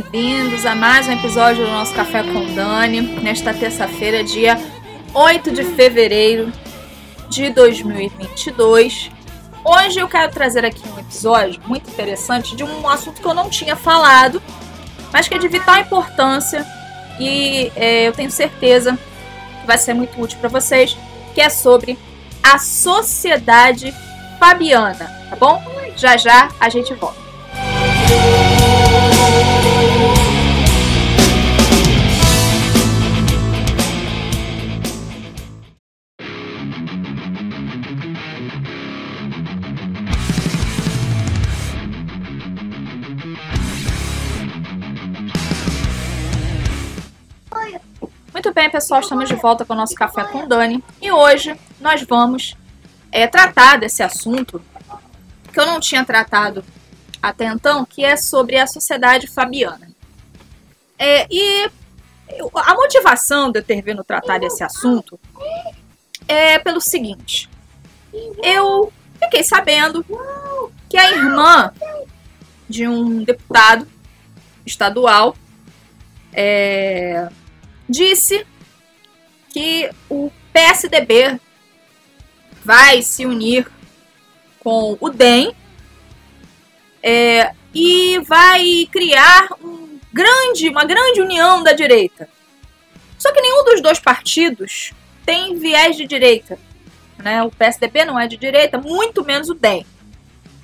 bem-vindos a mais um episódio do nosso Café com Dani, nesta terça-feira, dia 8 de fevereiro de 2022. Hoje eu quero trazer aqui um episódio muito interessante de um assunto que eu não tinha falado, mas que é de vital importância e é, eu tenho certeza que vai ser muito útil para vocês, que é sobre a sociedade fabiana, tá bom? Já já a gente volta. Muito bem, pessoal, estamos de volta com o nosso Café com Dani. E hoje nós vamos é, tratar desse assunto que eu não tinha tratado até então, que é sobre a sociedade fabiana. É, e a motivação de eu ter vindo tratar desse assunto é pelo seguinte: eu fiquei sabendo que a irmã de um deputado estadual é, disse que o PSDB vai se unir com o DEM é, e vai criar um grande, uma grande união da direita. Só que nenhum dos dois partidos tem viés de direita. Né? O PSDB não é de direita, muito menos o DEM.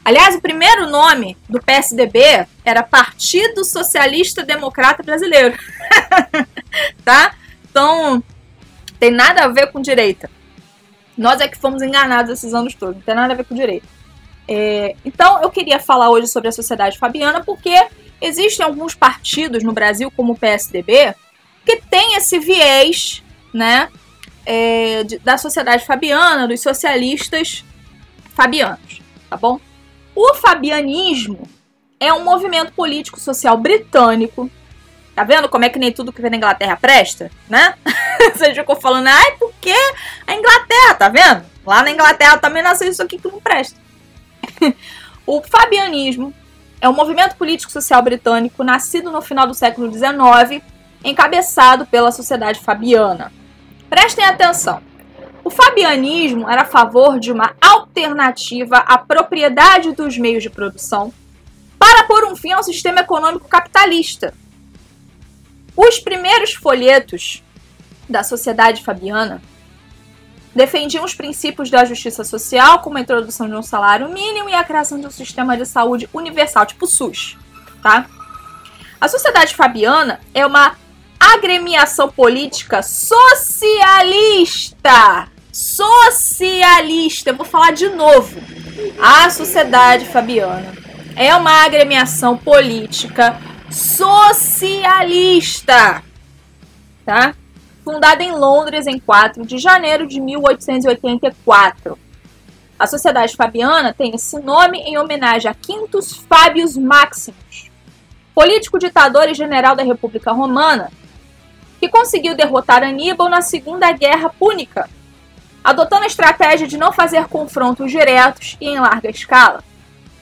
Aliás, o primeiro nome do PSDB era Partido Socialista Democrata Brasileiro. tá? Então, tem nada a ver com direita. Nós é que fomos enganados esses anos todos, não tem nada a ver com direita. É, então, eu queria falar hoje sobre a sociedade fabiana porque existem alguns partidos no Brasil, como o PSDB, que tem esse viés né, é, de, da sociedade fabiana, dos socialistas fabianos, tá bom? O fabianismo é um movimento político social britânico. Tá vendo como é que nem tudo que vem na Inglaterra presta, né? Você ficou falando, ai, por que a Inglaterra, tá vendo? Lá na Inglaterra também nasceu isso aqui que não presta. o fabianismo é um movimento político social britânico nascido no final do século XIX, encabeçado pela sociedade fabiana. Prestem atenção. O fabianismo era a favor de uma alternativa à propriedade dos meios de produção para pôr um fim ao sistema econômico capitalista. Os primeiros folhetos da sociedade fabiana defendiam os princípios da justiça social, como a introdução de um salário mínimo e a criação de um sistema de saúde universal, tipo SUS, tá? A sociedade fabiana é uma agremiação política socialista socialista. Eu vou falar de novo. A Sociedade Fabiana é uma agremiação política socialista, tá? Fundada em Londres em 4 de janeiro de 1884. A Sociedade Fabiana tem esse nome em homenagem a Quintus Fabius Maximus, político ditador e general da República Romana, que conseguiu derrotar Aníbal na Segunda Guerra Púnica adotando a estratégia de não fazer confrontos diretos e em larga escala,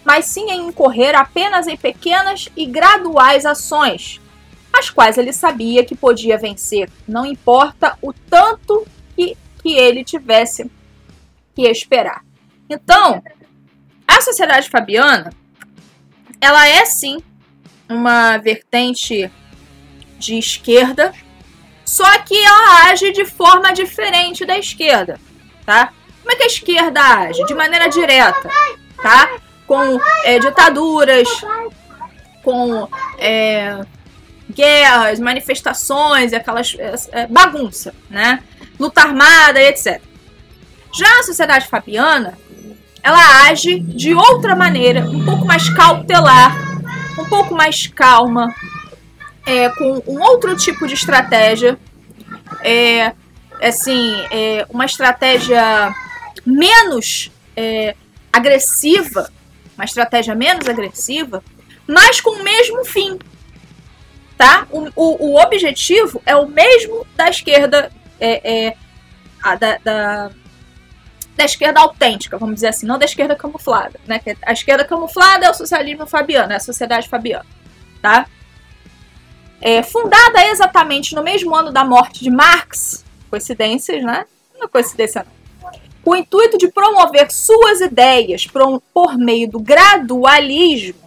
mas sim em incorrer apenas em pequenas e graduais ações, as quais ele sabia que podia vencer, não importa o tanto que, que ele tivesse que esperar. Então, a sociedade fabiana, ela é sim uma vertente de esquerda, só que ela age de forma diferente da esquerda tá? Como é que a esquerda age? De maneira direta, tá? Com é, ditaduras, com é, guerras, manifestações, aquelas é, é, bagunça, né? Luta armada etc. Já a sociedade fabiana, ela age de outra maneira, um pouco mais cautelar, um pouco mais calma, é, com um outro tipo de estratégia, é, assim, é, uma estratégia menos é, agressiva, uma estratégia menos agressiva, mas com o mesmo fim. Tá? O, o, o objetivo é o mesmo da esquerda é, é a, da, da, da, esquerda autêntica, vamos dizer assim, não da esquerda camuflada. Né? A esquerda camuflada é o socialismo fabiano, é a sociedade fabiana. Tá? É, fundada exatamente no mesmo ano da morte de Marx, coincidências, né? Não é coincidência não. Com o intuito de promover suas ideias por meio do gradualismo,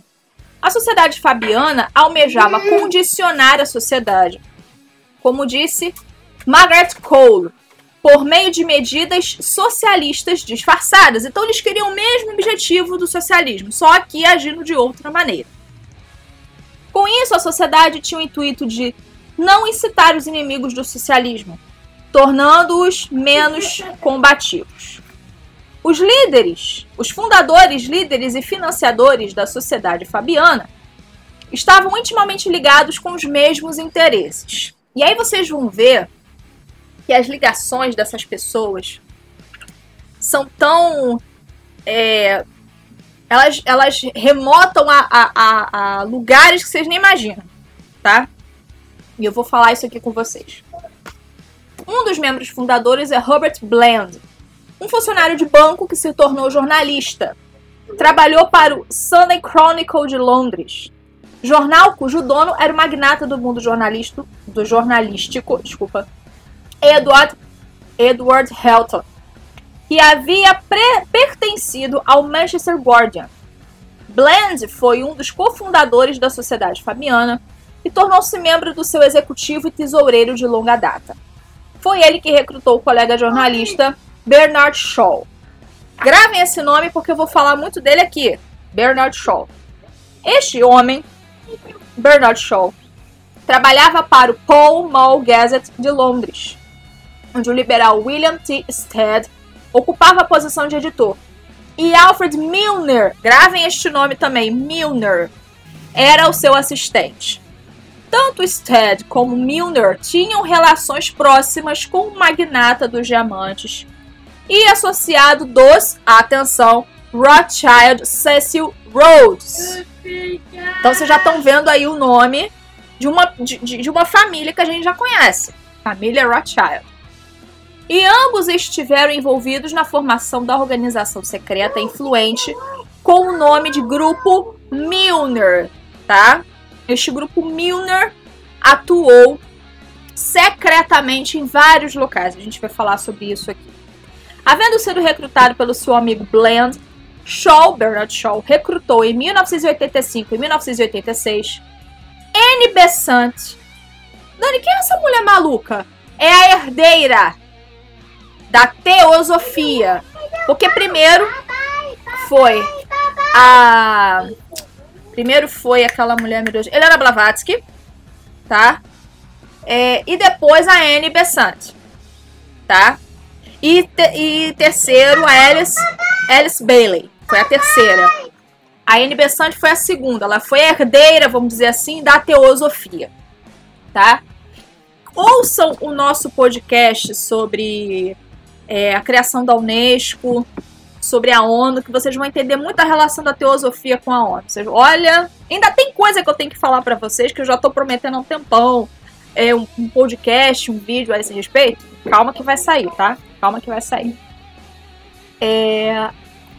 a sociedade fabiana almejava condicionar a sociedade. Como disse Margaret Cole, por meio de medidas socialistas disfarçadas. Então eles queriam o mesmo objetivo do socialismo, só que agindo de outra maneira. Com isso, a sociedade tinha o intuito de não incitar os inimigos do socialismo, tornando-os menos combativos. Os líderes, os fundadores, líderes e financiadores da sociedade fabiana estavam intimamente ligados com os mesmos interesses. E aí vocês vão ver que as ligações dessas pessoas são tão. É, elas, elas remotam a, a, a, lugares que vocês nem imaginam, tá? E eu vou falar isso aqui com vocês. Um dos membros fundadores é Robert Bland, um funcionário de banco que se tornou jornalista. Trabalhou para o Sunday Chronicle de Londres, jornal cujo dono era o magnata do mundo jornalístico, do jornalístico, desculpa, Edward, Edward Helton, que havia pertencido ao Manchester Guardian. Bland foi um dos cofundadores da Sociedade Fabiana e tornou-se membro do seu executivo e tesoureiro de longa data. Foi ele que recrutou o colega jornalista Bernard Shaw. Gravem esse nome porque eu vou falar muito dele aqui. Bernard Shaw. Este homem, Bernard Shaw, trabalhava para o Pall Mall Gazette de Londres onde o liberal William T. Stead ocupava a posição de editor. E Alfred Milner, gravem este nome também, Milner, era o seu assistente. Tanto Stead como Milner tinham relações próximas com o magnata dos diamantes e associado dos, atenção, Rothschild Cecil Rhodes. Então vocês já estão vendo aí o nome de uma, de, de uma família que a gente já conhece, família Rothschild e ambos estiveram envolvidos na formação da organização secreta influente com o nome de Grupo Milner, tá? Este grupo Milner atuou secretamente em vários locais. A gente vai falar sobre isso aqui. Havendo sido recrutado pelo seu amigo Bland, Shaw, Bernard Shaw, recrutou em 1985 e 1986 Anne Besant. Dani, quem é essa mulher maluca? É a herdeira da teosofia. Porque primeiro foi a. Primeiro foi aquela mulher, Deus. Helena Blavatsky, tá? É, e depois a Anne Besant, tá? E, te, e terceiro a Alice, Alice Bailey, foi a terceira. A Anne Besant foi a segunda, ela foi herdeira, vamos dizer assim, da teosofia, tá? Ouçam o nosso podcast sobre é, a criação da Unesco, sobre a ONU, que vocês vão entender muito a relação da teosofia com a ONU. Vocês, olha, ainda tem coisa que eu tenho que falar para vocês que eu já estou prometendo há um tempão. É um, um, podcast, um vídeo a esse respeito. Calma que vai sair, tá? Calma que vai sair. É...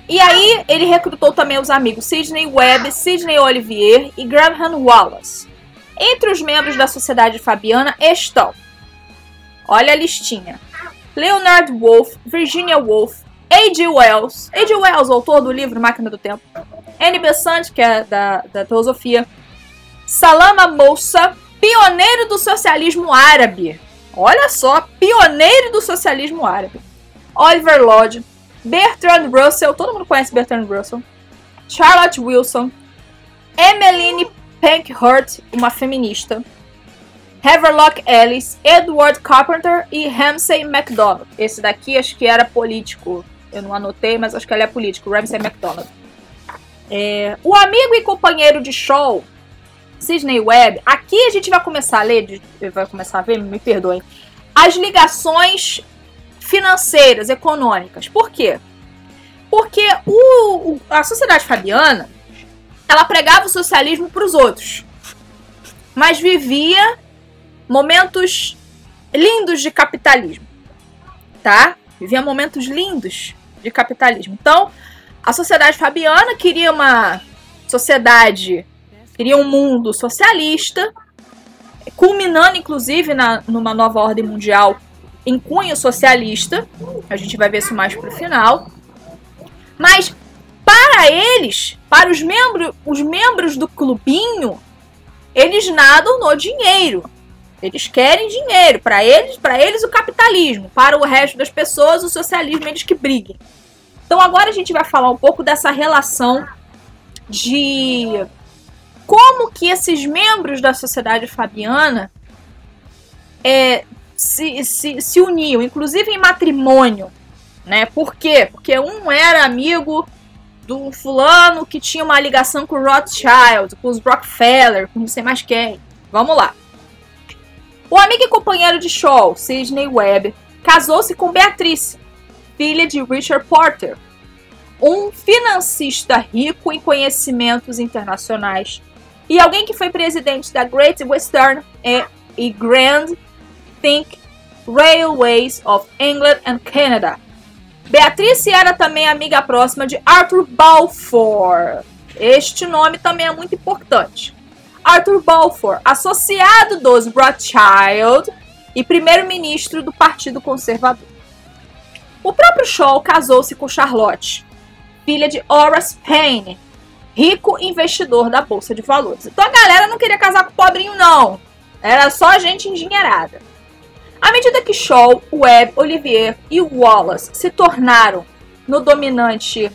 E aí ele recrutou também os amigos Sidney Webb, Sidney Olivier e Graham Wallace. Entre os membros da Sociedade Fabiana estão, olha a listinha, Leonard Wolf, Virginia Woolf, A.G. Wells, A.G. Wells, autor do livro Máquina do Tempo, Anne Besant, que é da, da teosofia, Salama Moussa, pioneiro do socialismo árabe. Olha só, pioneiro do socialismo árabe. Oliver Lodge, Bertrand Russell, todo mundo conhece Bertrand Russell, Charlotte Wilson, Emmeline Pankhurst, uma feminista, Haverlock Ellis, Edward Carpenter e Ramsay MacDonald. Esse daqui acho que era político. Eu não anotei, mas acho que ele é político. Ramsay MacDonald. É, o amigo e companheiro de Shaw, Sidney Webb. Aqui a gente vai começar a ler, vai começar a ver, me perdoem, as ligações financeiras, econômicas. Por quê? Porque o, a sociedade fabiana ela pregava o socialismo para os outros, mas vivia momentos lindos de capitalismo, tá? Vivia momentos lindos de capitalismo. Então, a sociedade fabiana queria uma sociedade, queria um mundo socialista, culminando inclusive na, numa nova ordem mundial em cunho socialista. A gente vai ver isso mais pro final. Mas para eles, para os membros, os membros do clubinho, eles nadam no dinheiro. Eles querem dinheiro. Para eles, para eles o capitalismo. Para o resto das pessoas, o socialismo, eles que briguem. Então agora a gente vai falar um pouco dessa relação de como que esses membros da sociedade fabiana é, se, se, se uniam, inclusive em matrimônio. Né? Por quê? Porque um era amigo do fulano que tinha uma ligação com o Rothschild, com os Rockefeller, com não sei mais quem. Vamos lá. O amigo e companheiro de Shaw, Sidney Webb, casou-se com Beatrice, filha de Richard Porter, um financista rico em conhecimentos internacionais e alguém que foi presidente da Great Western e Grand Think Railways of England and Canada. Beatrice era também amiga próxima de Arthur Balfour. Este nome também é muito importante. Arthur Balfour, associado dos Rothschild e primeiro-ministro do Partido Conservador. O próprio Shaw casou-se com Charlotte, filha de Horace Payne, rico investidor da Bolsa de Valores. Então a galera não queria casar com o pobrinho, não. Era só gente engenheirada. À medida que Shaw, Webb, Olivier e Wallace se tornaram no dominante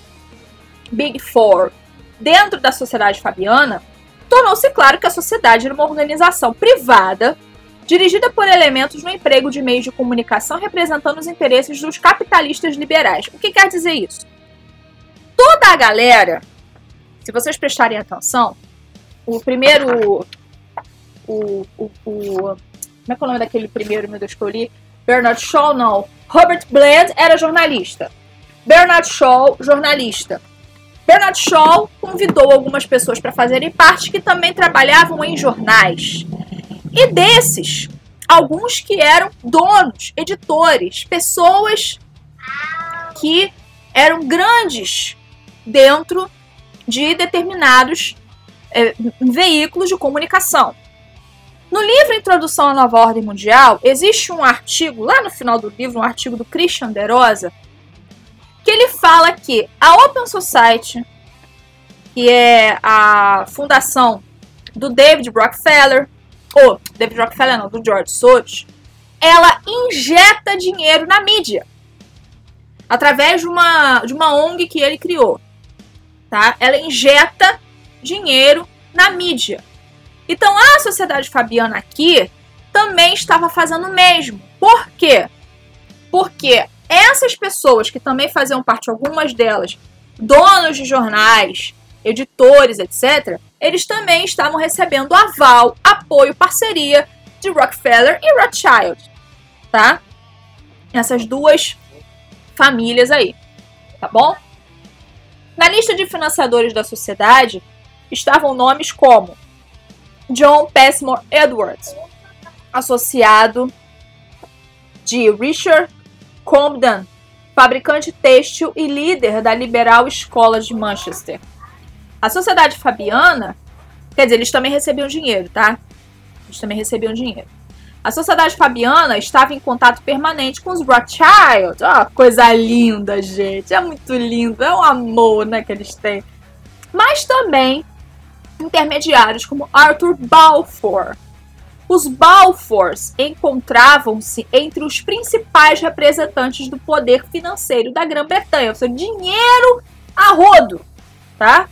Big Four dentro da sociedade fabiana, tornou-se claro que a sociedade era uma organização privada dirigida por elementos no emprego de meios de comunicação representando os interesses dos capitalistas liberais. O que quer dizer isso? Toda a galera, se vocês prestarem atenção, o primeiro. O, o, o, como é que é o nome daquele primeiro, meu Deus, que eu li? Bernard Shaw, não. Robert Bland era jornalista. Bernard Shaw, jornalista. Bernard Shaw convidou algumas pessoas para fazerem parte que também trabalhavam em jornais. E desses, alguns que eram donos, editores, pessoas que eram grandes dentro de determinados é, veículos de comunicação. No livro Introdução à Nova Ordem Mundial, existe um artigo, lá no final do livro, um artigo do Christian De Rosa, que ele fala que a Open Society, que é a fundação do David Rockefeller, ou David Rockefeller não, do George Soros, ela injeta dinheiro na mídia através de uma, de uma ONG que ele criou, tá? Ela injeta dinheiro na mídia. Então a sociedade fabiana aqui também estava fazendo o mesmo. Por quê? Porque essas pessoas que também faziam parte, algumas delas, donos de jornais, editores, etc., eles também estavam recebendo aval, apoio, parceria de Rockefeller e Rothschild, tá? Essas duas famílias aí, tá bom? Na lista de financiadores da sociedade estavam nomes como John Passmore Edwards, associado de Richard Comden, fabricante têxtil e líder da Liberal Escola de Manchester. A sociedade fabiana, quer dizer, eles também recebiam dinheiro, tá? Eles também recebiam dinheiro. A sociedade fabiana estava em contato permanente com os Rothschild. Oh, coisa linda, gente. É muito lindo. É um amor né, que eles têm. Mas também intermediários como Arthur Balfour, os Balfours encontravam-se entre os principais representantes do poder financeiro da Grã-Bretanha, ou seja, dinheiro a rodo, tá?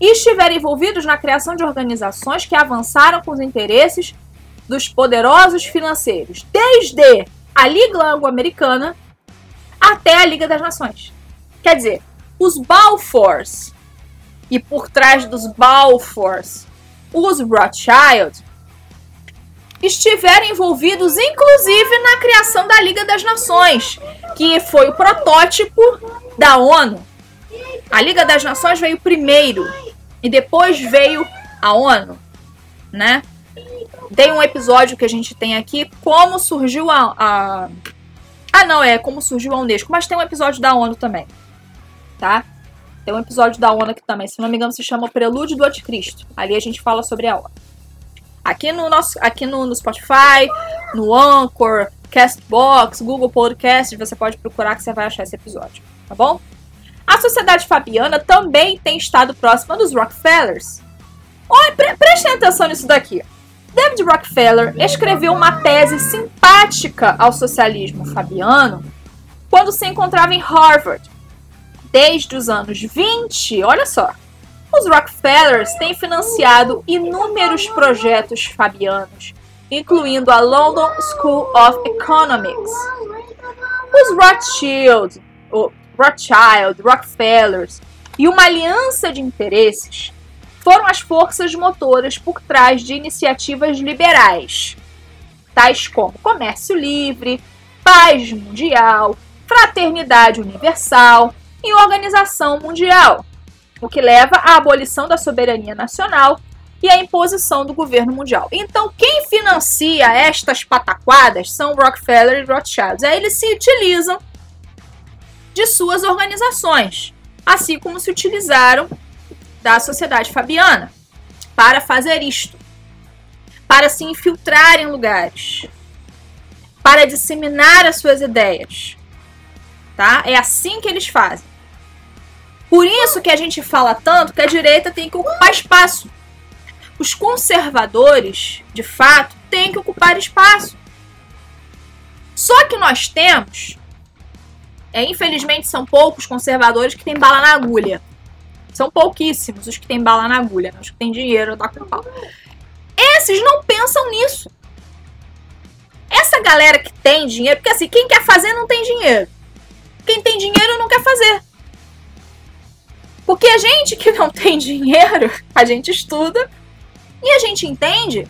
E estiveram envolvidos na criação de organizações que avançaram com os interesses dos poderosos financeiros, desde a Liga Anglo-Americana até a Liga das Nações. Quer dizer, os Balfours e por trás dos Balfours, os Rothschild estiveram envolvidos inclusive na criação da Liga das Nações, que foi o protótipo da ONU. A Liga das Nações veio primeiro e depois veio a ONU, né? Tem um episódio que a gente tem aqui como surgiu a, a Ah, não, é como surgiu a Unesco, mas tem um episódio da ONU também, tá? Tem um episódio da ONU aqui também, se não me engano, se chama Prelúdio do Anticristo. Ali a gente fala sobre a ONU. Aqui no nosso, aqui no, no Spotify, no Anchor, Castbox, Google Podcast, você pode procurar que você vai achar esse episódio, tá bom? A Sociedade Fabiana também tem estado próxima dos Rockefellers. Olha, pre prestem atenção nisso daqui. David Rockefeller escreveu uma tese simpática ao socialismo fabiano quando se encontrava em Harvard. Desde os anos 20, olha só, os Rockefellers têm financiado inúmeros projetos fabianos, incluindo a London School of Economics. Os Rothschild, Rothschild, Rockefellers e uma aliança de interesses foram as forças motoras por trás de iniciativas liberais, tais como comércio livre, paz mundial, fraternidade universal e organização mundial, o que leva à abolição da soberania nacional e à imposição do governo mundial. Então, quem financia estas pataquadas são Rockefeller e Rothschild. Aí eles se utilizam de suas organizações, assim como se utilizaram da sociedade fabiana para fazer isto, para se infiltrar em lugares, para disseminar as suas ideias. Tá? É assim que eles fazem. Por isso que a gente fala tanto que a direita tem que ocupar espaço. Os conservadores, de fato, têm que ocupar espaço. Só que nós temos, é, infelizmente são poucos conservadores que têm bala na agulha. São pouquíssimos os que têm bala na agulha, né? os que têm dinheiro, tá com pau. Esses não pensam nisso. Essa galera que tem dinheiro, porque assim, quem quer fazer não tem dinheiro. Quem tem dinheiro não quer fazer. Porque a gente que não tem dinheiro, a gente estuda e a gente entende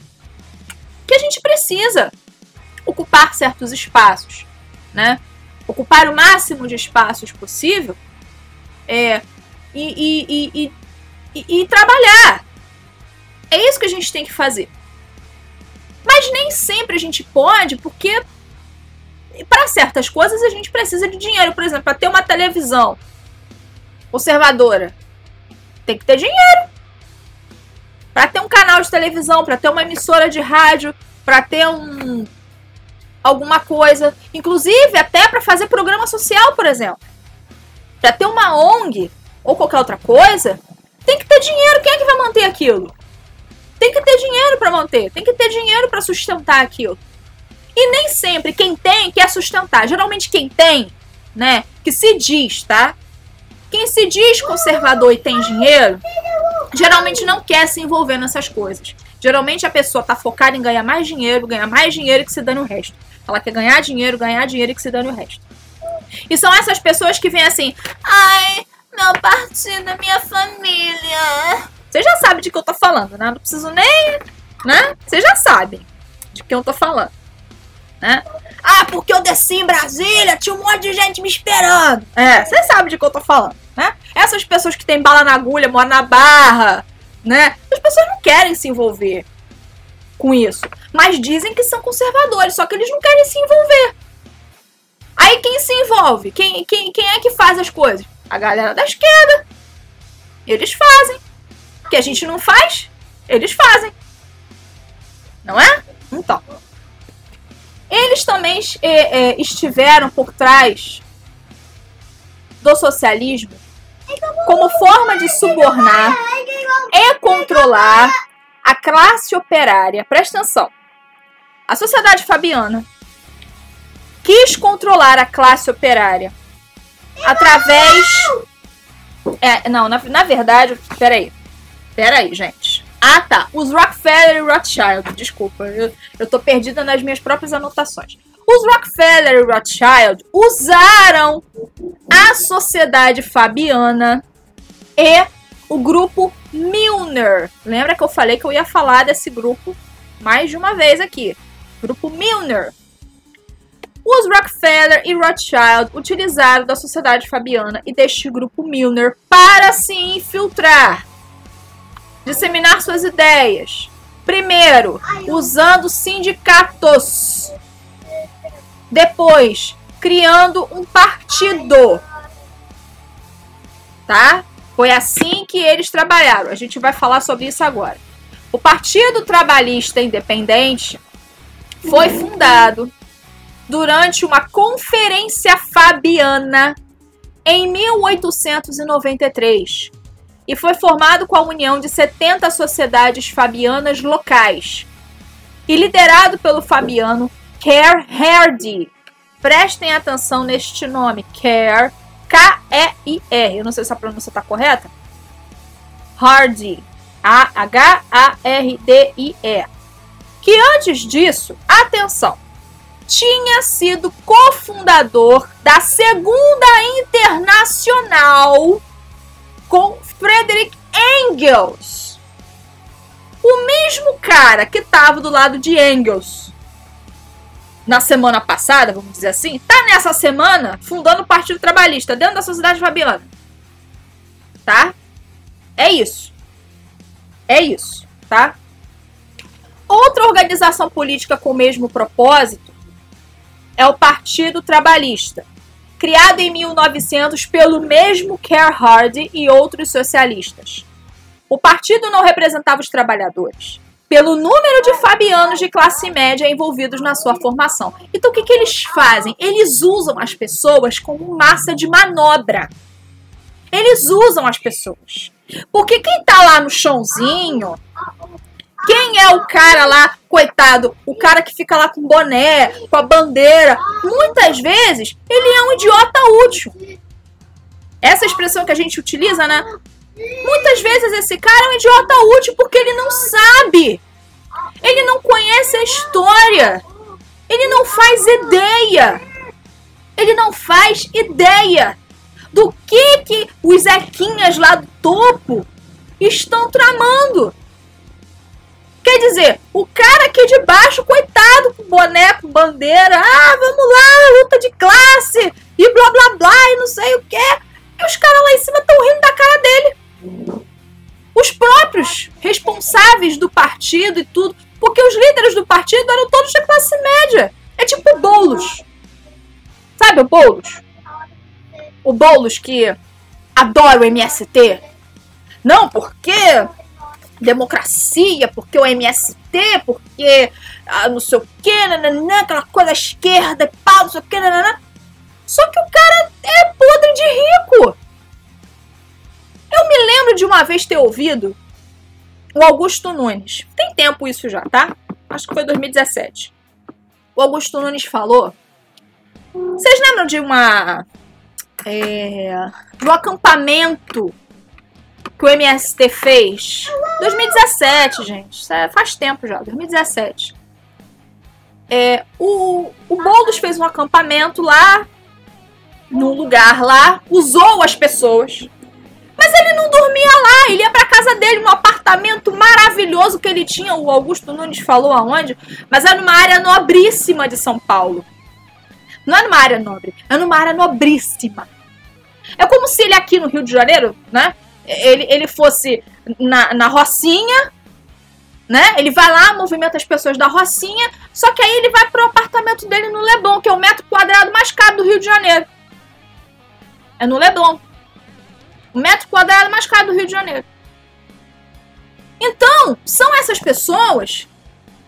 que a gente precisa ocupar certos espaços, né? Ocupar o máximo de espaços possível é, e, e, e, e, trabalhar. É isso que a gente tem que fazer. Mas nem sempre a gente pode, porque para certas coisas a gente precisa de dinheiro. Por exemplo, para ter uma televisão conservadora, tem que ter dinheiro. Para ter um canal de televisão, para ter uma emissora de rádio, para ter um alguma coisa, inclusive até para fazer programa social, por exemplo. Para ter uma ONG, ou qualquer outra coisa, tem que ter dinheiro. Quem é que vai manter aquilo? Tem que ter dinheiro para manter, tem que ter dinheiro para sustentar aquilo. E nem sempre quem tem quer sustentar. Geralmente quem tem, né, que se diz, tá? Quem se diz conservador e tem dinheiro, geralmente não quer se envolver nessas coisas. Geralmente a pessoa tá focada em ganhar mais dinheiro, ganhar mais dinheiro que se dane o resto. Ela quer ganhar dinheiro, ganhar dinheiro e que se dane o resto. E são essas pessoas que vêm assim, ai, meu partido, minha família. Você já sabe de que eu tô falando, né? Não preciso nem. Né? Você já sabe de que eu tô falando. Né? Ah, porque eu desci em Brasília, tinha um monte de gente me esperando. É, você sabe de que eu tô falando, né? Essas pessoas que têm bala na agulha, moram na barra, né? As pessoas não querem se envolver com isso. Mas dizem que são conservadores, só que eles não querem se envolver. Aí quem se envolve? Quem, quem, quem é que faz as coisas? A galera da esquerda. Eles fazem. O que a gente não faz, eles fazem. Não é? Então. Eles também é, é, estiveram por trás do socialismo como forma de subornar e controlar a classe operária. Presta atenção. A sociedade fabiana quis controlar a classe operária através. É, não, na, na verdade, peraí. Peraí, gente. Ah, tá. Os Rockefeller e Rothschild. Desculpa, eu, eu tô perdida nas minhas próprias anotações. Os Rockefeller e Rothschild usaram a sociedade fabiana e o grupo Milner. Lembra que eu falei que eu ia falar desse grupo mais de uma vez aqui? Grupo Milner. Os Rockefeller e Rothschild utilizaram da sociedade fabiana e deste grupo Milner para se infiltrar, disseminar suas ideias. Primeiro, usando sindicatos. Depois, criando um partido. Tá? Foi assim que eles trabalharam. A gente vai falar sobre isso agora. O Partido Trabalhista Independente foi fundado durante uma conferência fabiana em 1893 e foi formado com a união de 70 sociedades fabianas locais e liderado pelo fabiano Kerr Hardy. Prestem atenção neste nome, Kerr, K-E-I-R. Eu não sei se a pronúncia está correta. Hardy, A-H-A-R-D-I-E. Que antes disso, atenção, tinha sido cofundador da Segunda Internacional com Frederick Engels. O mesmo cara que estava do lado de Engels na semana passada, vamos dizer assim, tá nessa semana fundando o Partido Trabalhista dentro da sociedade fabiana. Tá? É isso. É isso, tá? Outra organização política com o mesmo propósito é o Partido Trabalhista, criado em 1900 pelo mesmo Kerr Hardy e outros socialistas. O partido não representava os trabalhadores, pelo número de fabianos de classe média envolvidos na sua formação. Então o que, que eles fazem? Eles usam as pessoas como massa de manobra. Eles usam as pessoas. Porque quem tá lá no chãozinho, quem é o cara lá, coitado, o cara que fica lá com boné, com a bandeira, muitas vezes ele é um idiota útil. Essa expressão que a gente utiliza, né? Muitas vezes esse cara é um idiota útil porque ele não sabe. Ele não conhece a história. Ele não faz ideia. Ele não faz ideia do que que os Zequinhas lá do topo estão tramando. Quer dizer, o cara aqui de baixo, coitado, com boneco, bandeira, ah, vamos lá, luta de classe, e blá blá blá, e não sei o que. E os caras lá em cima estão rindo da cara dele. Os próprios responsáveis do partido e tudo, porque os líderes do partido eram todos de classe média. É tipo Boulos. Sabe o Boulos? O Boulos que adora o MST. Não, porque democracia, porque o MST, porque ah, não sei o que, aquela coisa esquerda, pau, não sei o que, nananã. Só que o cara é podre de rico. Eu me lembro de uma vez ter ouvido o Augusto Nunes. Tem tempo isso já, tá? Acho que foi 2017. O Augusto Nunes falou. Vocês lembram de uma. É, de um acampamento que o MST fez. 2017, gente. É, faz tempo já, 2017. É, o, o Boulos fez um acampamento lá, num lugar lá, usou as pessoas. Mas ele não dormia lá, ele ia pra casa dele, num apartamento maravilhoso que ele tinha. O Augusto Nunes falou aonde, mas era numa área nobríssima de São Paulo. Não é numa área nobre, é numa área nobríssima. É como se ele aqui no Rio de Janeiro, né? Ele, ele fosse na, na Rocinha, né? Ele vai lá, movimenta as pessoas da Rocinha, só que aí ele vai pro apartamento dele no Leblon, que é o metro quadrado mais caro do Rio de Janeiro. É no Leblon. O metro quadrado mais caro do Rio de Janeiro. Então, são essas pessoas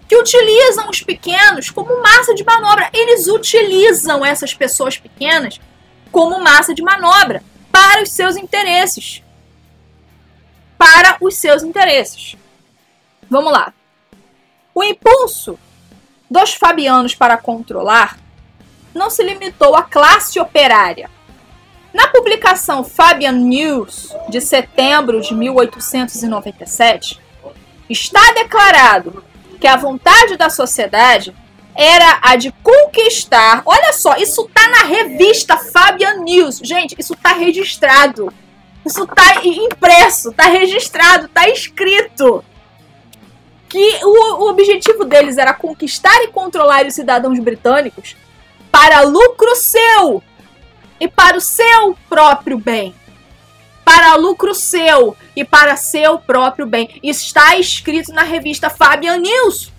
que utilizam os pequenos como massa de manobra. Eles utilizam essas pessoas pequenas como massa de manobra para os seus interesses para os seus interesses. Vamos lá. O impulso dos fabianos para controlar não se limitou à classe operária. Na publicação Fabian News de setembro de 1897, está declarado que a vontade da sociedade era a de conquistar. Olha só, isso tá na revista Fabian News. Gente, isso tá registrado. Isso tá impresso, tá registrado, tá escrito. Que o, o objetivo deles era conquistar e controlar os cidadãos britânicos para lucro seu e para o seu próprio bem. Para lucro seu e para seu próprio bem. Está escrito na revista Fabian News.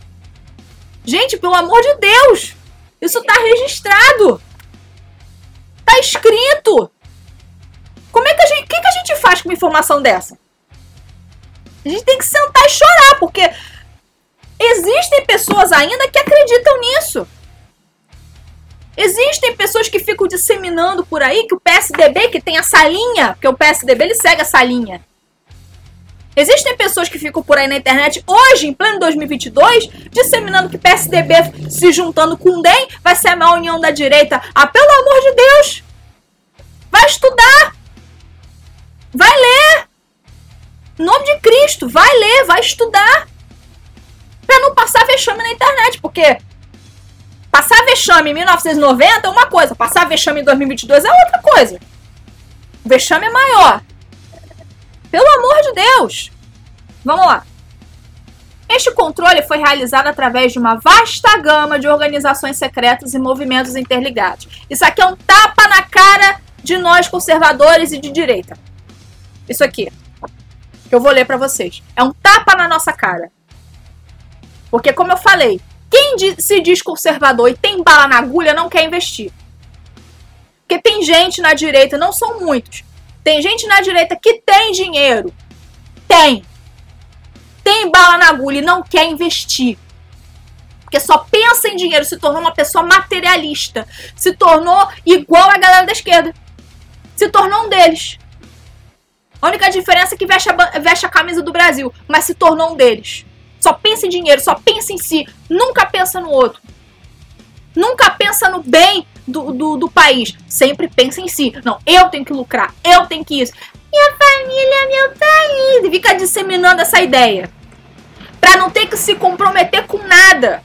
Gente, pelo amor de Deus! Isso está registrado! Está escrito! Como é que a gente. O que, que a gente faz com uma informação dessa? A gente tem que sentar e chorar, porque existem pessoas ainda que acreditam nisso. Existem pessoas que ficam disseminando por aí que o PSDB, que tem essa linha, porque o PSDB ele segue essa linha. Existem pessoas que ficam por aí na internet hoje, em pleno 2022, disseminando que PSDB se juntando com o DEM vai ser a maior união da direita. Ah, pelo amor de Deus! Vai estudar! Vai ler! Em nome de Cristo, vai ler, vai estudar. Pra não passar vexame na internet, porque passar vexame em 1990 é uma coisa, passar vexame em 2022 é outra coisa. O vexame é maior. Pelo amor de Deus! Vamos lá. Este controle foi realizado através de uma vasta gama de organizações secretas e movimentos interligados. Isso aqui é um tapa na cara de nós conservadores e de direita. Isso aqui. Que eu vou ler para vocês. É um tapa na nossa cara. Porque, como eu falei, quem se diz conservador e tem bala na agulha não quer investir. Porque tem gente na direita, não são muitos, tem gente na direita que tem dinheiro. Tem. Tem bala na agulha e não quer investir. Porque só pensa em dinheiro, se tornou uma pessoa materialista. Se tornou igual a galera da esquerda. Se tornou um deles. A única diferença é que veste a, veste a camisa do Brasil, mas se tornou um deles. Só pensa em dinheiro, só pensa em si, nunca pensa no outro. Nunca pensa no bem do, do, do, país. Sempre pensa em si. Não, eu tenho que lucrar, eu tenho que isso. Minha família, meu país. E fica disseminando essa ideia. Para não ter que se comprometer com nada.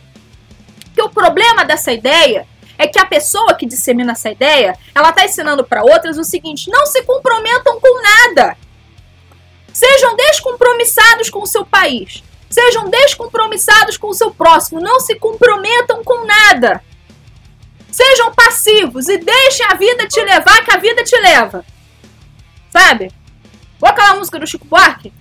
Porque o problema dessa ideia é que a pessoa que dissemina essa ideia, ela está ensinando para outras o seguinte: não se comprometam com nada. Sejam descompromissados com o seu país. Sejam descompromissados com o seu próximo. Não se comprometam com nada. Sejam passivos e deixem a vida te levar, que a vida te leva. Sabe? Ou aquela música do Chico Buarque?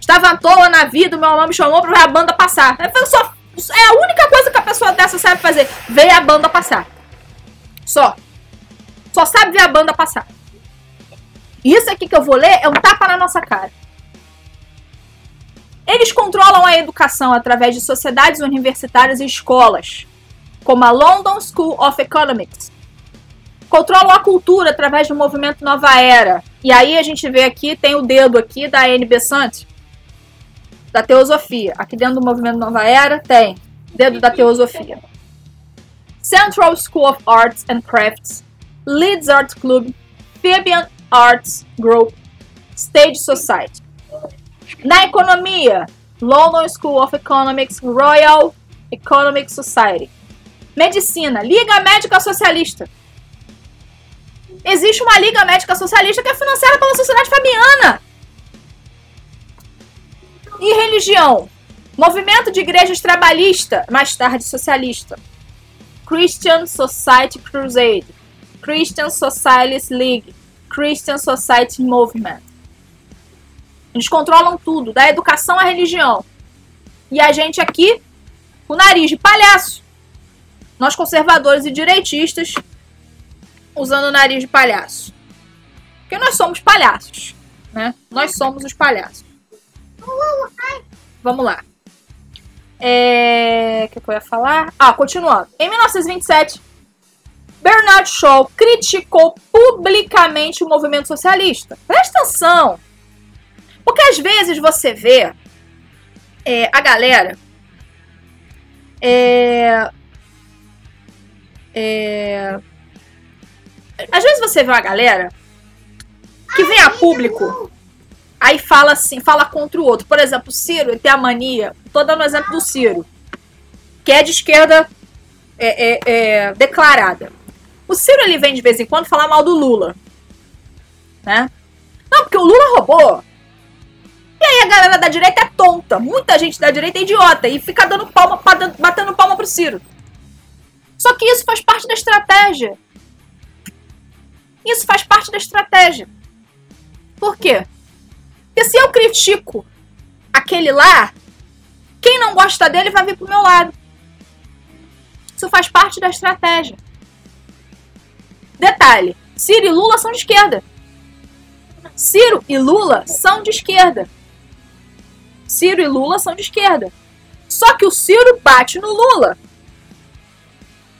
Estava à toa na vida, meu irmão me chamou para ver a banda passar. Só, é a única coisa que a pessoa dessa sabe fazer. Ver a banda passar. Só. Só sabe ver a banda passar. Isso aqui que eu vou ler é um tapa na nossa cara. Eles controlam a educação através de sociedades universitárias e escolas como a London School of Economics. Controlam a cultura através do movimento Nova Era. E aí a gente vê aqui, tem o dedo aqui da N.B. Sant, da teosofia. Aqui dentro do movimento Nova Era tem dedo da teosofia. Central School of Arts and Crafts, Leeds Art Club, Fabian Arts Group, Stage Society. Na economia, London School of Economics, Royal Economic Society. Medicina, Liga Médica Socialista. Existe uma Liga Médica Socialista que é financiada pela Sociedade Fabiana. E religião? Movimento de Igrejas Trabalhista, mais tarde socialista. Christian Society Crusade. Christian Socialist League. Christian Society Movement. Eles controlam tudo, da educação à religião. E a gente aqui, o nariz de palhaço. Nós conservadores e direitistas usando o nariz de palhaço. Porque nós somos palhaços, né? Nós somos os palhaços. Vamos lá. É... O que eu ia falar? Ah, continuando. Em 1927, Bernard Shaw criticou publicamente o movimento socialista. Presta atenção! Porque às vezes você vê é, a galera é, é... Às vezes você vê uma galera que vem a público, aí fala assim, fala contra o outro. Por exemplo, o Ciro tem a mania, tô dando o um exemplo do Ciro, que é de esquerda é, é, é, declarada. O Ciro ele vem de vez em quando falar mal do Lula, né? Não, porque o Lula roubou. E aí a galera da direita é tonta. Muita gente da direita é idiota e fica dando palma, batendo palma pro Ciro. Só que isso faz parte da estratégia. Isso faz parte da estratégia. Por quê? Porque se eu critico aquele lá, quem não gosta dele vai vir pro meu lado. Isso faz parte da estratégia. Detalhe: Ciro e Lula são de esquerda. Ciro e Lula são de esquerda. Ciro e Lula são de esquerda. Só que o Ciro bate no Lula.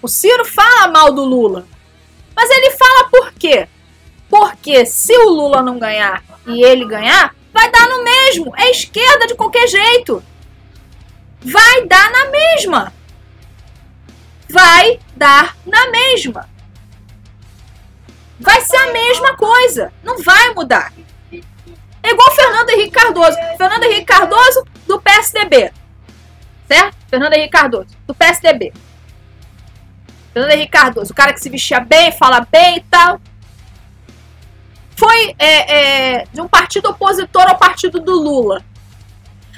O Ciro fala mal do Lula. Mas ele fala por quê? Porque se o Lula não ganhar e ele ganhar, vai dar no mesmo. É esquerda de qualquer jeito. Vai dar na mesma. Vai dar na mesma. Vai ser a mesma coisa. Não vai mudar. É igual Fernando Henrique Cardoso. Fernando Henrique Cardoso do PSDB. Certo? Fernando Henrique Cardoso, do PSDB. Fernando Henrique Cardoso, o cara que se vestia bem, fala bem e tal. Foi é, é, de um partido opositor ao partido do Lula.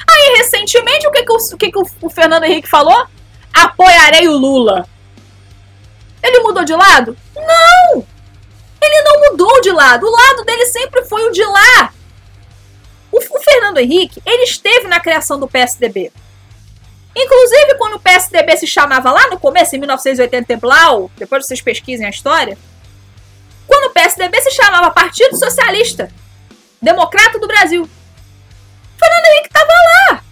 Aí, recentemente, o que, que, o, o, que, que o Fernando Henrique falou? Apoiarei o Lula. Ele mudou de lado? Não! Ele não mudou de lado. O lado dele sempre foi o de lá. O, o Fernando Henrique, ele esteve na criação do PSDB. Inclusive, quando o PSDB se chamava lá no começo, em 1980 Blau, depois vocês pesquisem a história, quando o PSDB se chamava Partido Socialista Democrata do Brasil. Fernando Henrique estava lá.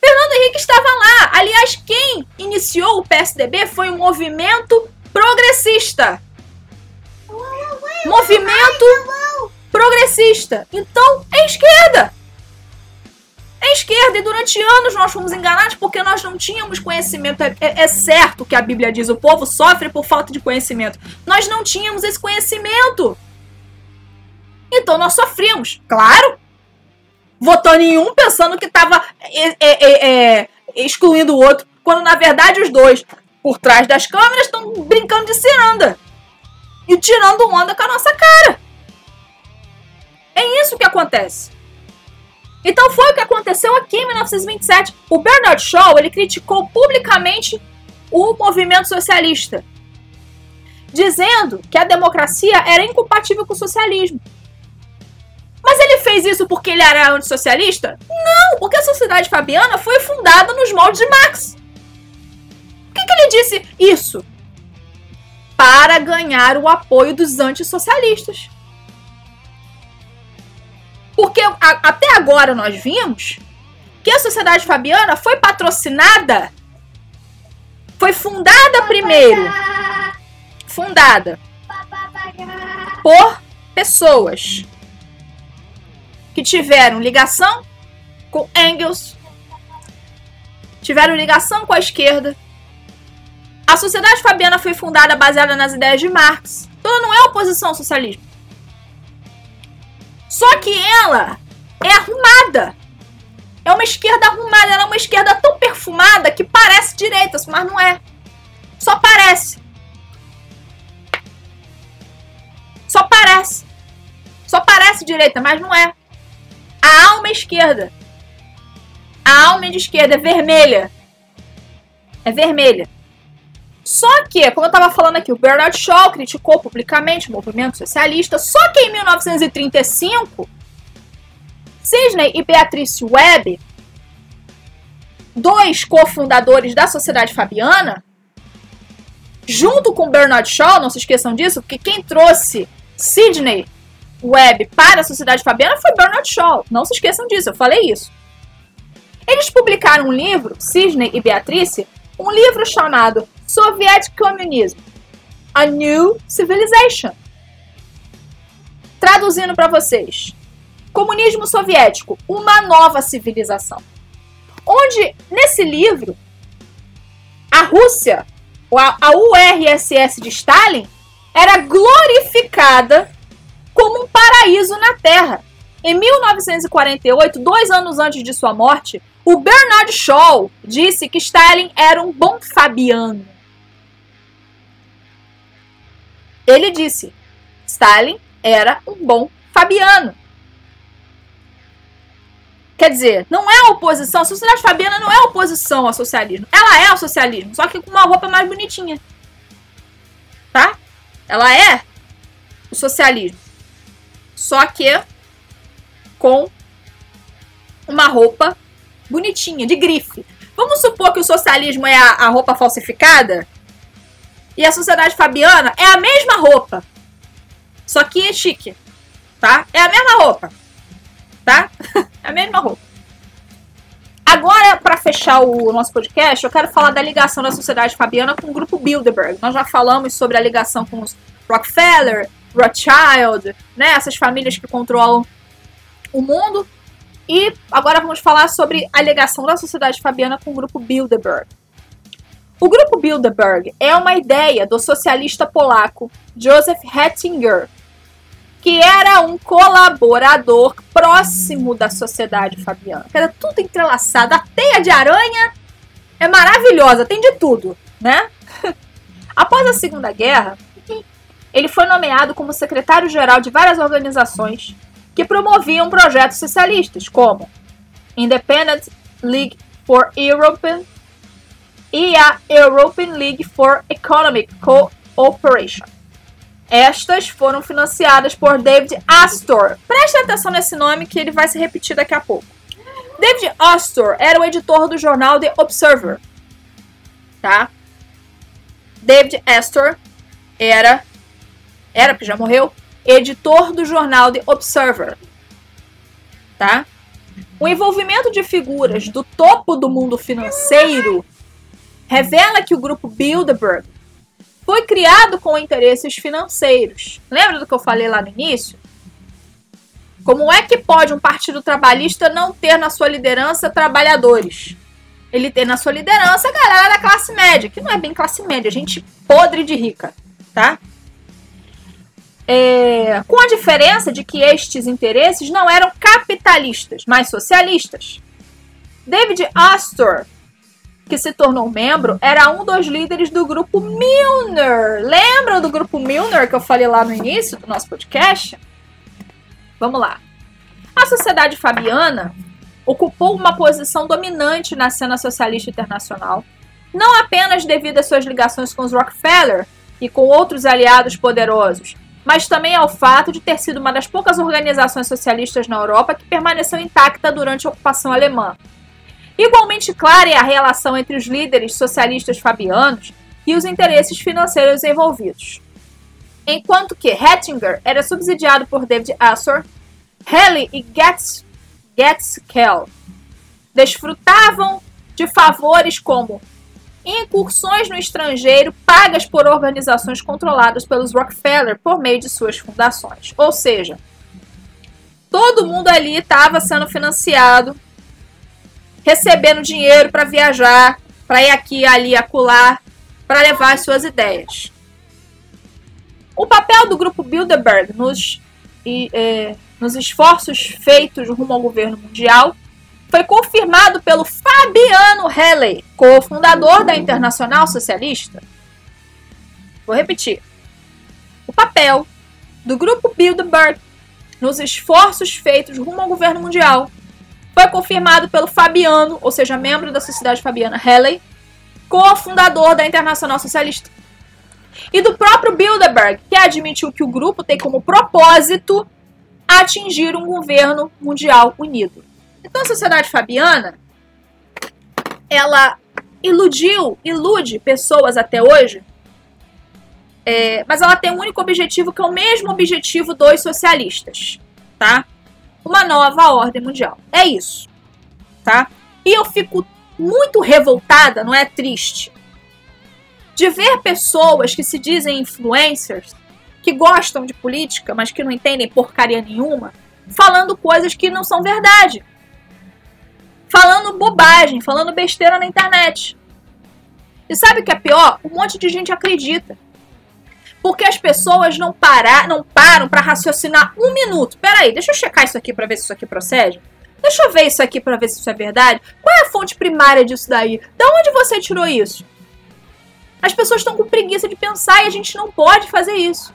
Fernando Henrique estava lá. Aliás, quem iniciou o PSDB foi um movimento progressista. Movimento progressista. Então, é esquerda. É esquerda. E durante anos nós fomos enganados porque nós não tínhamos conhecimento. É, é, é, certo que a Bíblia diz: o povo sofre por falta de conhecimento. Nós não tínhamos esse conhecimento. Então nós sofríamos. Claro. Votando em um pensando que estava é, é, é, excluindo o outro. Quando na verdade os dois, por trás das câmeras, estão brincando de ciranda. E tirando onda com a nossa cara. É isso que acontece. Então foi o que aconteceu aqui em 1927. O Bernard Shaw ele criticou publicamente o movimento socialista, dizendo que a democracia era incompatível com o socialismo. Mas ele fez isso porque ele era antissocialista? Não, porque a sociedade fabiana foi fundada nos moldes de Marx. Por que, que ele disse isso? Para ganhar o apoio dos antissocialistas. Porque a, até agora nós vimos que a Sociedade Fabiana foi patrocinada, foi fundada primeiro, fundada por pessoas que tiveram ligação com Engels, tiveram ligação com a esquerda. A Sociedade Fabiana foi fundada baseada nas ideias de Marx. Então não é oposição ao socialismo. Só que ela é arrumada. É uma esquerda arrumada, ela é uma esquerda tão perfumada que parece direita, mas não é. Só parece. Só parece. Só parece direita, mas não é. A alma é esquerda. A alma é de esquerda, é vermelha. É vermelha. Só que, como eu estava falando aqui, o Bernard Shaw criticou publicamente o movimento socialista, só que em 1935, Sidney e Beatrice Webb, dois cofundadores da Sociedade Fabiana, junto com Bernard Shaw, não se esqueçam disso, porque quem trouxe Sidney Webb para a Sociedade Fabiana foi Bernard Shaw, não se esqueçam disso, eu falei isso. Eles publicaram um livro, Sidney e Beatrice, um livro chamado Soviet Communism, A New Civilization. Traduzindo para vocês, Comunismo Soviético, uma nova civilização. Onde, nesse livro, a Rússia, a URSS de Stalin, era glorificada como um paraíso na Terra. Em 1948, dois anos antes de sua morte, o Bernard Shaw disse que Stalin era um bom fabiano. Ele disse: Stalin era um bom fabiano. Quer dizer, não é oposição. A sociedade fabiana não é oposição ao socialismo. Ela é ao socialismo, só que com uma roupa mais bonitinha. Tá? Ela é o socialismo. Só que com uma roupa bonitinha, de grife. Vamos supor que o socialismo é a, a roupa falsificada? e a Sociedade Fabiana é a mesma roupa. Só que é chique, tá? É a mesma roupa, tá? é a mesma roupa. fechar o nosso podcast, eu quero falar da ligação da sociedade fabiana com o grupo Bilderberg. Nós já falamos sobre a ligação com os Rockefeller, Rothschild, né, essas famílias que controlam o mundo. E agora vamos falar sobre a ligação da sociedade fabiana com o grupo Bilderberg. O grupo Bilderberg é uma ideia do socialista polaco Joseph Hettinger, que era um colaborador próximo da sociedade fabiana. Era tudo entrelaçado. A teia de aranha é maravilhosa, tem de tudo, né? Após a Segunda Guerra, ele foi nomeado como secretário-geral de várias organizações que promoviam projetos socialistas, como Independent League for Europe e a European League for Economic Cooperation. Estas foram financiadas por David Astor. Preste atenção nesse nome que ele vai se repetir daqui a pouco. David Astor era o editor do jornal The Observer. Tá? David Astor era era porque já morreu, editor do jornal The Observer. Tá? O envolvimento de figuras do topo do mundo financeiro revela que o grupo Bilderberg foi criado com interesses financeiros. Lembra do que eu falei lá no início? Como é que pode um partido trabalhista não ter na sua liderança trabalhadores? Ele tem na sua liderança a galera da classe média, que não é bem classe média, gente podre de rica, tá? É, com a diferença de que estes interesses não eram capitalistas, mas socialistas. David Astor que se tornou membro, era um dos líderes do grupo Milner. Lembram do grupo Milner que eu falei lá no início do nosso podcast? Vamos lá. A Sociedade Fabiana ocupou uma posição dominante na cena socialista internacional, não apenas devido às suas ligações com os Rockefeller e com outros aliados poderosos, mas também ao fato de ter sido uma das poucas organizações socialistas na Europa que permaneceu intacta durante a ocupação alemã. Igualmente clara é a relação entre os líderes socialistas fabianos e os interesses financeiros envolvidos. Enquanto que Hettinger era subsidiado por David Astor, Haley e Getz, desfrutavam de favores como incursões no estrangeiro pagas por organizações controladas pelos Rockefeller por meio de suas fundações. Ou seja, todo mundo ali estava sendo financiado recebendo dinheiro para viajar, para ir aqui, ali, acolá, para levar as suas ideias. O papel do grupo Bilderberg nos, e, é, nos esforços feitos rumo ao governo mundial foi confirmado pelo Fabiano Helley, cofundador da Internacional Socialista. Vou repetir. O papel do grupo Bilderberg nos esforços feitos rumo ao governo mundial foi confirmado pelo Fabiano, ou seja, membro da Sociedade Fabiana Helley, cofundador da Internacional Socialista. E do próprio Bilderberg, que admitiu que o grupo tem como propósito atingir um governo mundial unido. Então a Sociedade Fabiana, ela iludiu, ilude pessoas até hoje, é, mas ela tem um único objetivo que é o mesmo objetivo dos socialistas, tá? uma nova ordem mundial. É isso, tá? E eu fico muito revoltada, não é triste, de ver pessoas que se dizem influencers, que gostam de política, mas que não entendem porcaria nenhuma, falando coisas que não são verdade. Falando bobagem, falando besteira na internet. E sabe o que é pior? Um monte de gente acredita. Porque as pessoas não, parar, não param para raciocinar um minuto. Peraí, deixa eu checar isso aqui para ver se isso aqui procede. Deixa eu ver isso aqui para ver se isso é verdade. Qual é a fonte primária disso daí? Da onde você tirou isso? As pessoas estão com preguiça de pensar e a gente não pode fazer isso.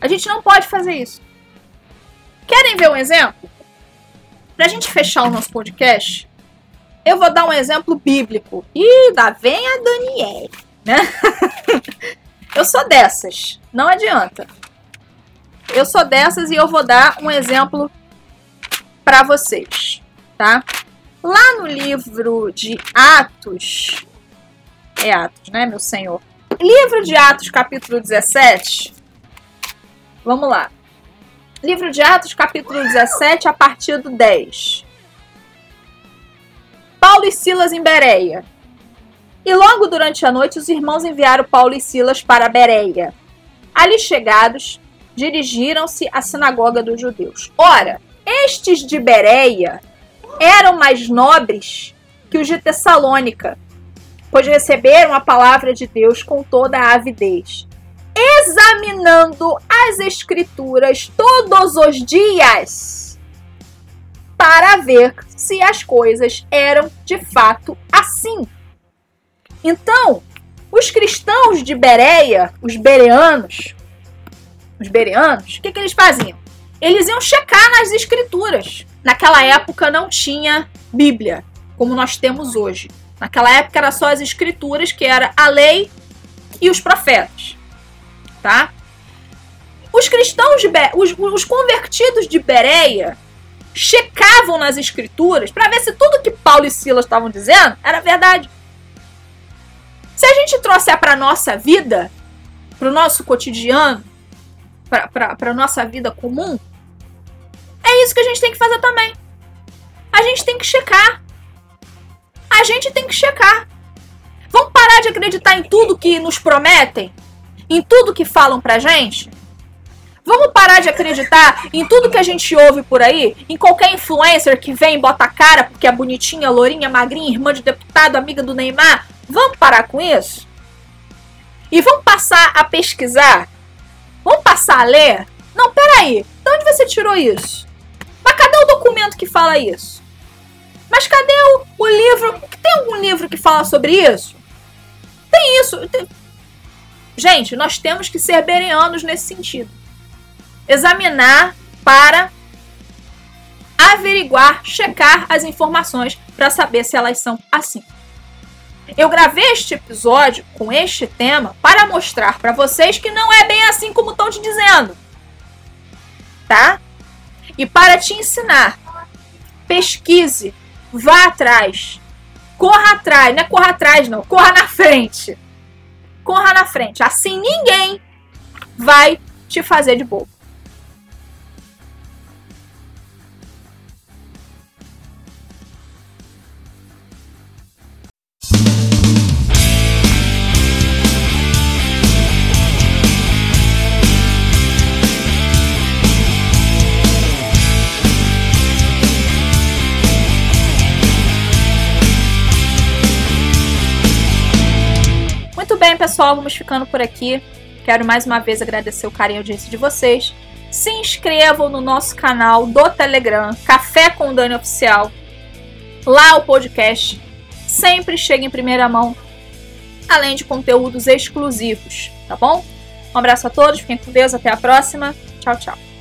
A gente não pode fazer isso. Querem ver um exemplo? Pra gente fechar o nosso podcast, eu vou dar um exemplo bíblico. E lá vem a Daniele, né? Eu sou dessas, não adianta. Eu sou dessas e eu vou dar um exemplo para vocês, tá? Lá no livro de Atos, é Atos, né, meu senhor? Livro de Atos, capítulo 17. Vamos lá. Livro de Atos, capítulo 17, a partir do 10. Paulo e Silas em Bereia. E logo durante a noite os irmãos enviaram Paulo e Silas para Bereia. Ali chegados, dirigiram-se à sinagoga dos judeus. Ora, estes de Bereia eram mais nobres que os de Tessalônica, pois receberam a palavra de Deus com toda a avidez, examinando as Escrituras todos os dias para ver se as coisas eram de fato assim. Então, os cristãos de Bereia, os bereanos, os bereanos, o que, que eles faziam? Eles iam checar nas escrituras. Naquela época não tinha Bíblia, como nós temos hoje. Naquela época era só as escrituras, que era a lei e os profetas. Tá? Os cristãos de Be os, os convertidos de Bereia checavam nas escrituras para ver se tudo que Paulo e Silas estavam dizendo era verdade. Se a gente trouxer para nossa vida, para o nosso cotidiano, para a nossa vida comum, é isso que a gente tem que fazer também. A gente tem que checar. A gente tem que checar. Vamos parar de acreditar em tudo que nos prometem? Em tudo que falam pra gente? Vamos parar de acreditar em tudo que a gente ouve por aí? Em qualquer influencer que vem e bota a cara porque é bonitinha, lourinha, magrinha, irmã de deputado, amiga do Neymar? Vamos parar com isso? E vamos passar a pesquisar? Vamos passar a ler? Não, peraí. De onde você tirou isso? Mas cadê o documento que fala isso? Mas cadê o, o livro? Tem algum livro que fala sobre isso? Tem isso. Tem... Gente, nós temos que ser bereanos nesse sentido. Examinar para averiguar, checar as informações para saber se elas são assim. Eu gravei este episódio com este tema para mostrar para vocês que não é bem assim como estão te dizendo. Tá? E para te ensinar, pesquise, vá atrás, corra atrás, não é corra atrás não, corra na frente. Corra na frente. Assim ninguém vai te fazer de bobo. Pessoal, vamos ficando por aqui. Quero mais uma vez agradecer o carinho e audiência de vocês. Se inscrevam no nosso canal do Telegram, Café com Dani Oficial. Lá o podcast sempre chega em primeira mão, além de conteúdos exclusivos, tá bom? Um abraço a todos, fiquem com Deus, até a próxima. Tchau, tchau.